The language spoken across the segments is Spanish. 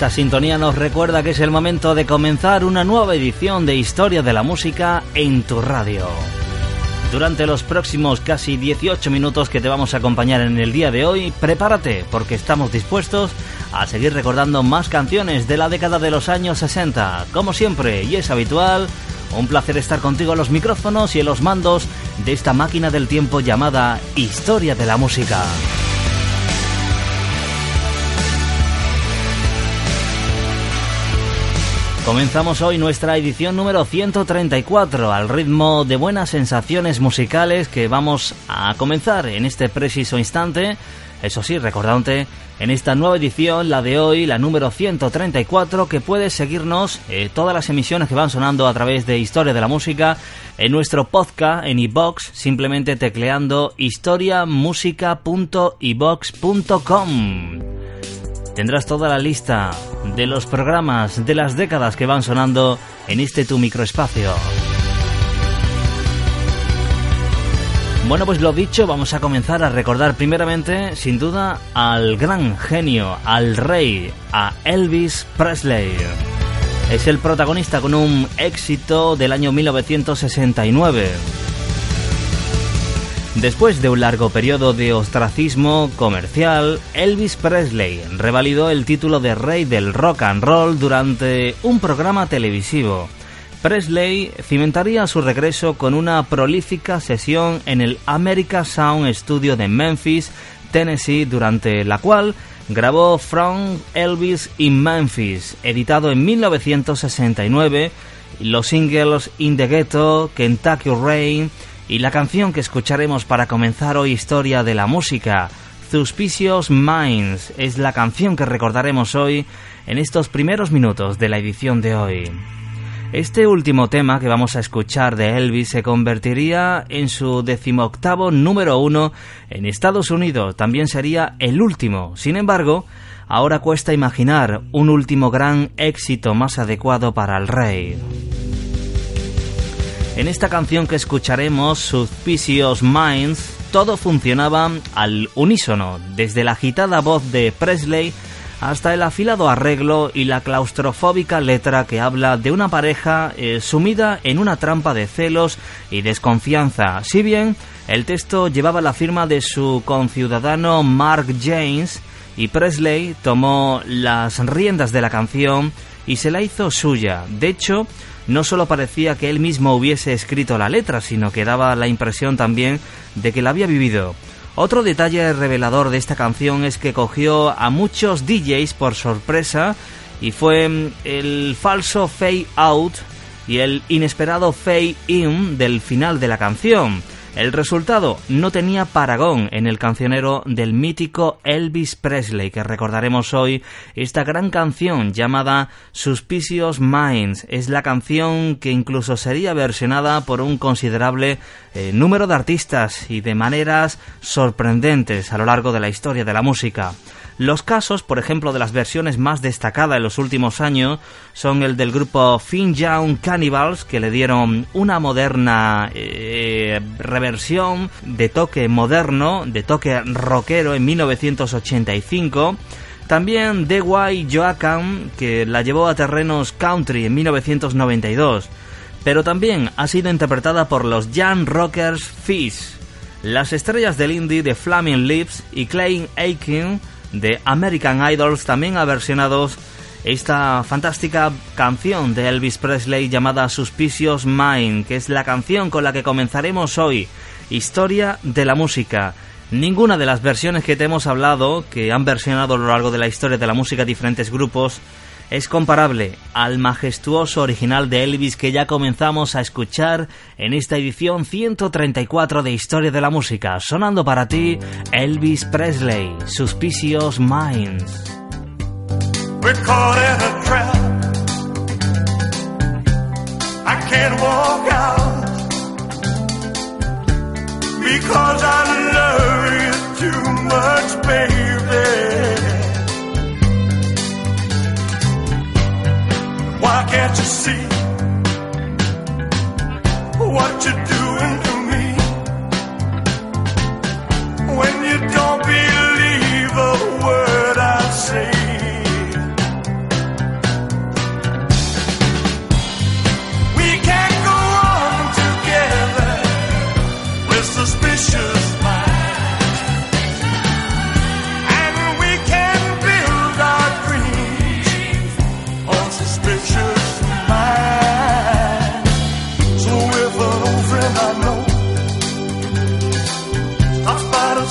Esta sintonía nos recuerda que es el momento de comenzar una nueva edición de Historia de la Música en tu radio. Durante los próximos casi 18 minutos que te vamos a acompañar en el día de hoy, prepárate porque estamos dispuestos a seguir recordando más canciones de la década de los años 60. Como siempre, y es habitual, un placer estar contigo en los micrófonos y en los mandos de esta máquina del tiempo llamada Historia de la Música. Comenzamos hoy nuestra edición número 134 al ritmo de buenas sensaciones musicales que vamos a comenzar en este preciso instante. Eso sí, recordándote en esta nueva edición, la de hoy, la número 134, que puedes seguirnos eh, todas las emisiones que van sonando a través de Historia de la Música en nuestro podcast en iBox, simplemente tecleando historiamusica.ibox.com. Tendrás toda la lista de los programas de las décadas que van sonando en este tu microespacio. Bueno, pues lo dicho, vamos a comenzar a recordar primeramente, sin duda, al gran genio, al rey, a Elvis Presley. Es el protagonista con un éxito del año 1969. Después de un largo periodo de ostracismo comercial, Elvis Presley revalidó el título de rey del rock and roll durante un programa televisivo. Presley cimentaría su regreso con una prolífica sesión en el America Sound Studio de Memphis, Tennessee, durante la cual grabó From Elvis in Memphis, editado en 1969, los singles In the Ghetto, Kentucky Rain, y la canción que escucharemos para comenzar hoy historia de la música, Suspicious Minds, es la canción que recordaremos hoy en estos primeros minutos de la edición de hoy. Este último tema que vamos a escuchar de Elvis se convertiría en su decimoctavo número uno en Estados Unidos. También sería el último. Sin embargo, ahora cuesta imaginar un último gran éxito más adecuado para el rey. En esta canción que escucharemos, Suspicious Minds, todo funcionaba al unísono, desde la agitada voz de Presley hasta el afilado arreglo y la claustrofóbica letra que habla de una pareja eh, sumida en una trampa de celos y desconfianza. Si bien el texto llevaba la firma de su conciudadano Mark James y Presley tomó las riendas de la canción y se la hizo suya. De hecho, no solo parecía que él mismo hubiese escrito la letra, sino que daba la impresión también de que la había vivido. Otro detalle revelador de esta canción es que cogió a muchos DJs por sorpresa y fue mm, el falso fade out y el inesperado fade in del final de la canción. El resultado no tenía paragón en el cancionero del mítico Elvis Presley, que recordaremos hoy esta gran canción llamada Suspicious Minds. Es la canción que incluso sería versionada por un considerable eh, número de artistas y de maneras sorprendentes a lo largo de la historia de la música. Los casos, por ejemplo, de las versiones más destacadas en los últimos años son el del grupo Fin Young Cannibals, que le dieron una moderna eh, reversión de toque moderno, de toque rockero en 1985. También D.Y. Joachim, que la llevó a terrenos country en 1992. Pero también ha sido interpretada por los Young Rockers Fish, las estrellas del indie de Flaming Lips y Clay Aiken de American Idols también ha versionado esta fantástica canción de Elvis Presley llamada Suspicious Mind, que es la canción con la que comenzaremos hoy, Historia de la Música. Ninguna de las versiones que te hemos hablado, que han versionado a lo largo de la historia de la música diferentes grupos, es comparable al majestuoso original de Elvis que ya comenzamos a escuchar en esta edición 134 de Historia de la Música, sonando para ti Elvis Presley, Suspicious Minds. I too much. that you see, what you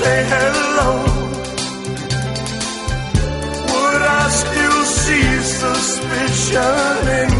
say hello. Would I still see suspicion in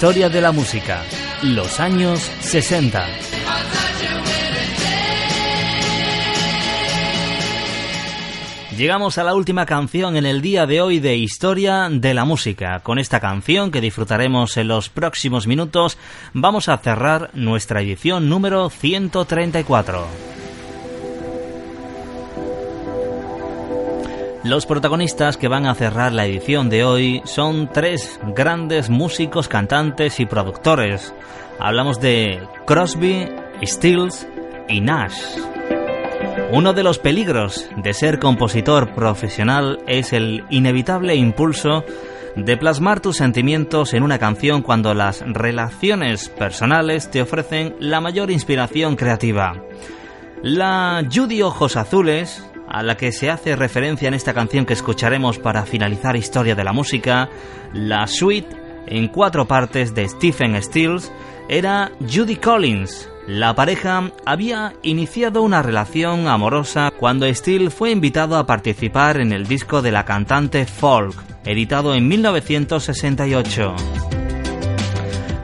Historia de la música, los años 60. Llegamos a la última canción en el día de hoy de Historia de la Música. Con esta canción que disfrutaremos en los próximos minutos, vamos a cerrar nuestra edición número 134. Los protagonistas que van a cerrar la edición de hoy son tres grandes músicos, cantantes y productores. Hablamos de Crosby, Stills y Nash. Uno de los peligros de ser compositor profesional es el inevitable impulso de plasmar tus sentimientos en una canción cuando las relaciones personales te ofrecen la mayor inspiración creativa. La Judy Ojos Azules a la que se hace referencia en esta canción que escucharemos para finalizar Historia de la Música, la suite en cuatro partes de Stephen Stills, era Judy Collins. La pareja había iniciado una relación amorosa cuando Stills fue invitado a participar en el disco de la cantante folk, editado en 1968.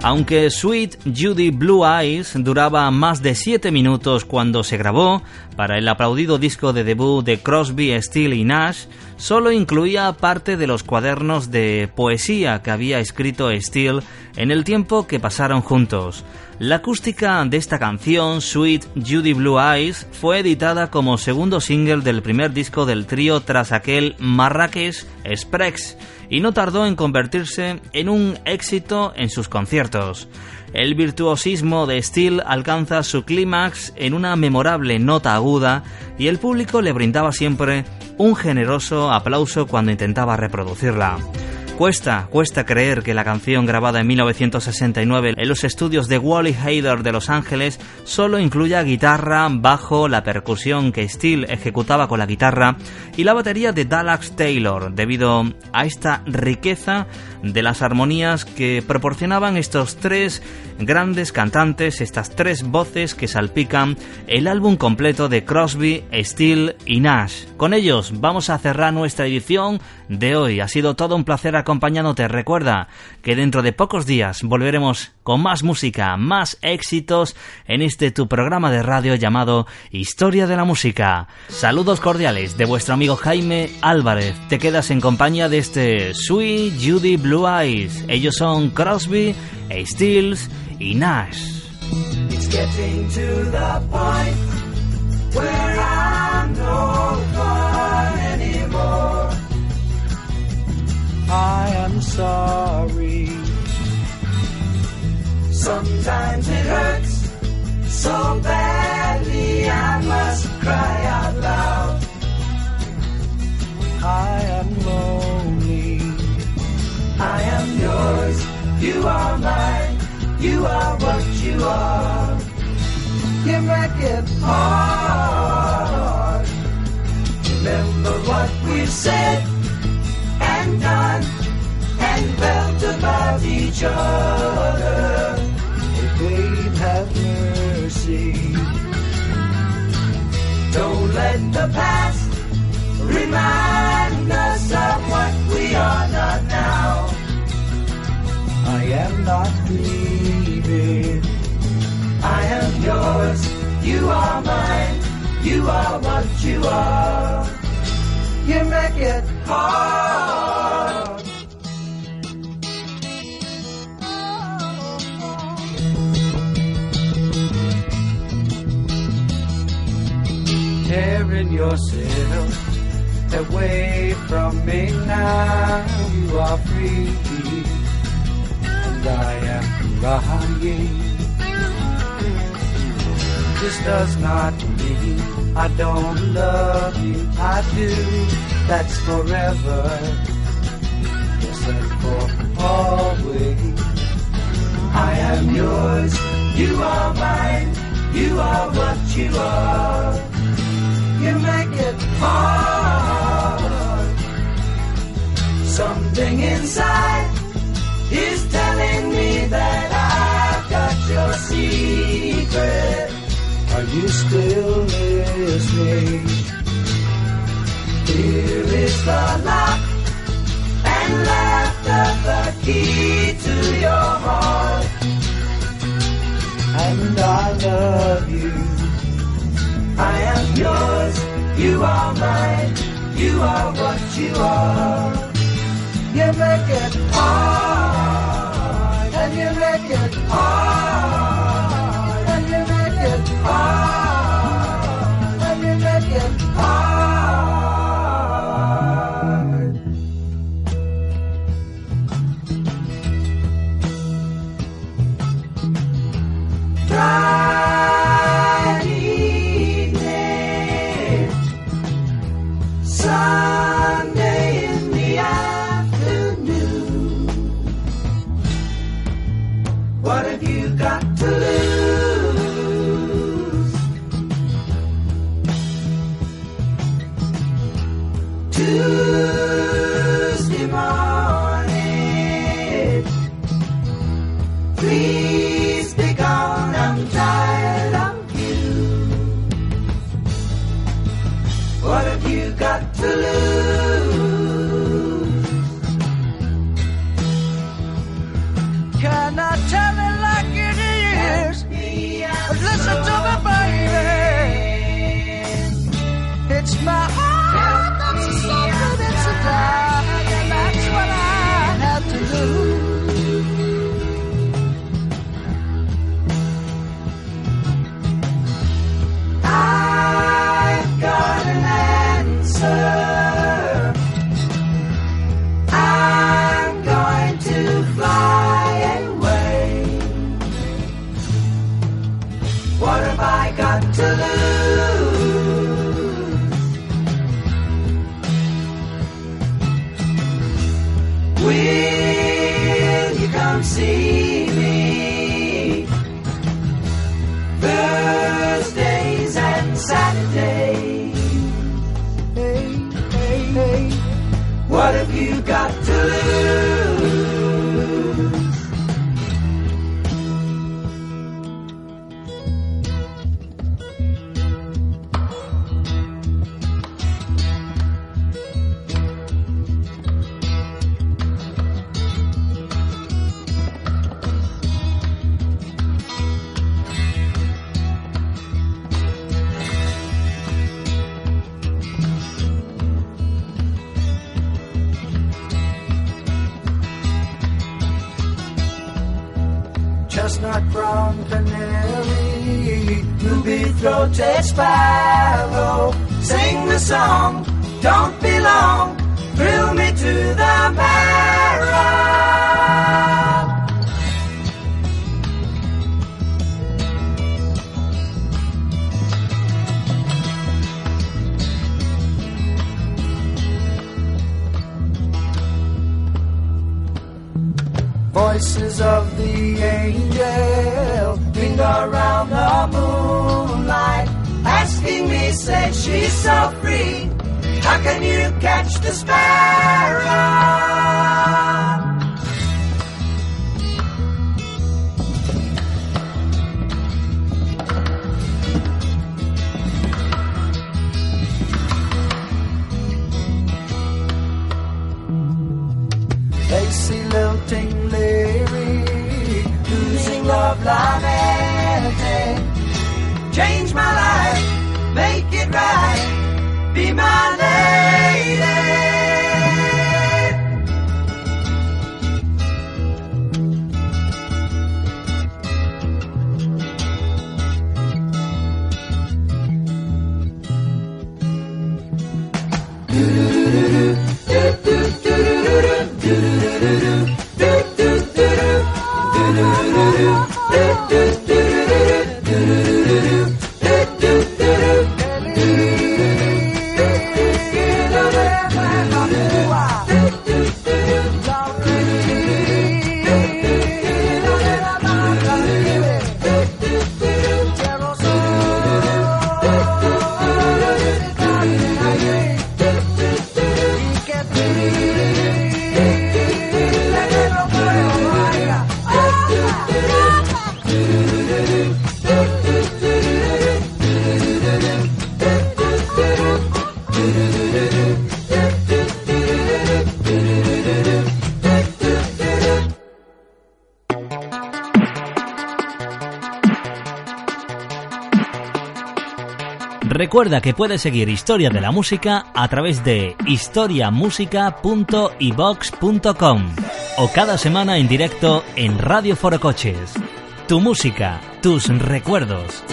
Aunque Sweet Judy Blue Eyes duraba más de 7 minutos cuando se grabó para el aplaudido disco de debut de Crosby, Steele y Nash, solo incluía parte de los cuadernos de poesía que había escrito Steele en el tiempo que pasaron juntos. La acústica de esta canción, Sweet Judy Blue Eyes, fue editada como segundo single del primer disco del trío tras aquel Marrakech Express y no tardó en convertirse en un éxito en sus conciertos. El virtuosismo de Steele alcanza su clímax en una memorable nota aguda y el público le brindaba siempre un generoso aplauso cuando intentaba reproducirla. Cuesta, cuesta creer que la canción grabada en 1969 en los estudios de Wally Hader de Los Ángeles solo incluya guitarra, bajo, la percusión que Steele ejecutaba con la guitarra y la batería de Dallas Taylor, debido a esta riqueza de las armonías que proporcionaban estos tres grandes cantantes, estas tres voces que salpican el álbum completo de Crosby, Steele y Nash. Con ellos vamos a cerrar nuestra edición de hoy. Ha sido todo un placer acompañándote. Recuerda que dentro de pocos días volveremos con más música, más éxitos en este tu programa de radio llamado Historia de la Música. Saludos cordiales de vuestro amigo Jaime Álvarez. Te quedas en compañía de este Sweet Judy Blue Eyes. Ellos son Crosby, Stills y Nash. I am sorry. Sometimes it hurts so badly I must cry out loud. I am lonely. I am yours. You are mine. You are what you are. You make it hard. Remember what we've said about each other. Oh, babe, have mercy. Don't let the past remind us of what we are not now. I am not leaving. I am yours, you are mine, you are what you are. You make it hard. Tearing yourself away from me now, you are free, and I am crying. This does not mean I don't love you. I do. That's forever. Yes, and for always. I am yours. You are mine. You are what you are. You make it hard. Something inside is telling me that I've got your secret. Are you still listening? Here is the lock and laughter, the key to your heart. And I love you. I am yours, you are mine, you are what you are. You make it hard, and you make it hard, you got to lose? Throated sparrow. Sing the song, don't be long, thrill me to the marrow. Voices of the angel linger around the moonlight, asking me, say she's so free. How can you catch the sparrow? Lacy lilting lyrics love anything. be my lady. Recuerda que puedes seguir Historia de la Música a través de historiamusica.ibox.com o cada semana en directo en Radio Foro Coches. Tu música, tus recuerdos.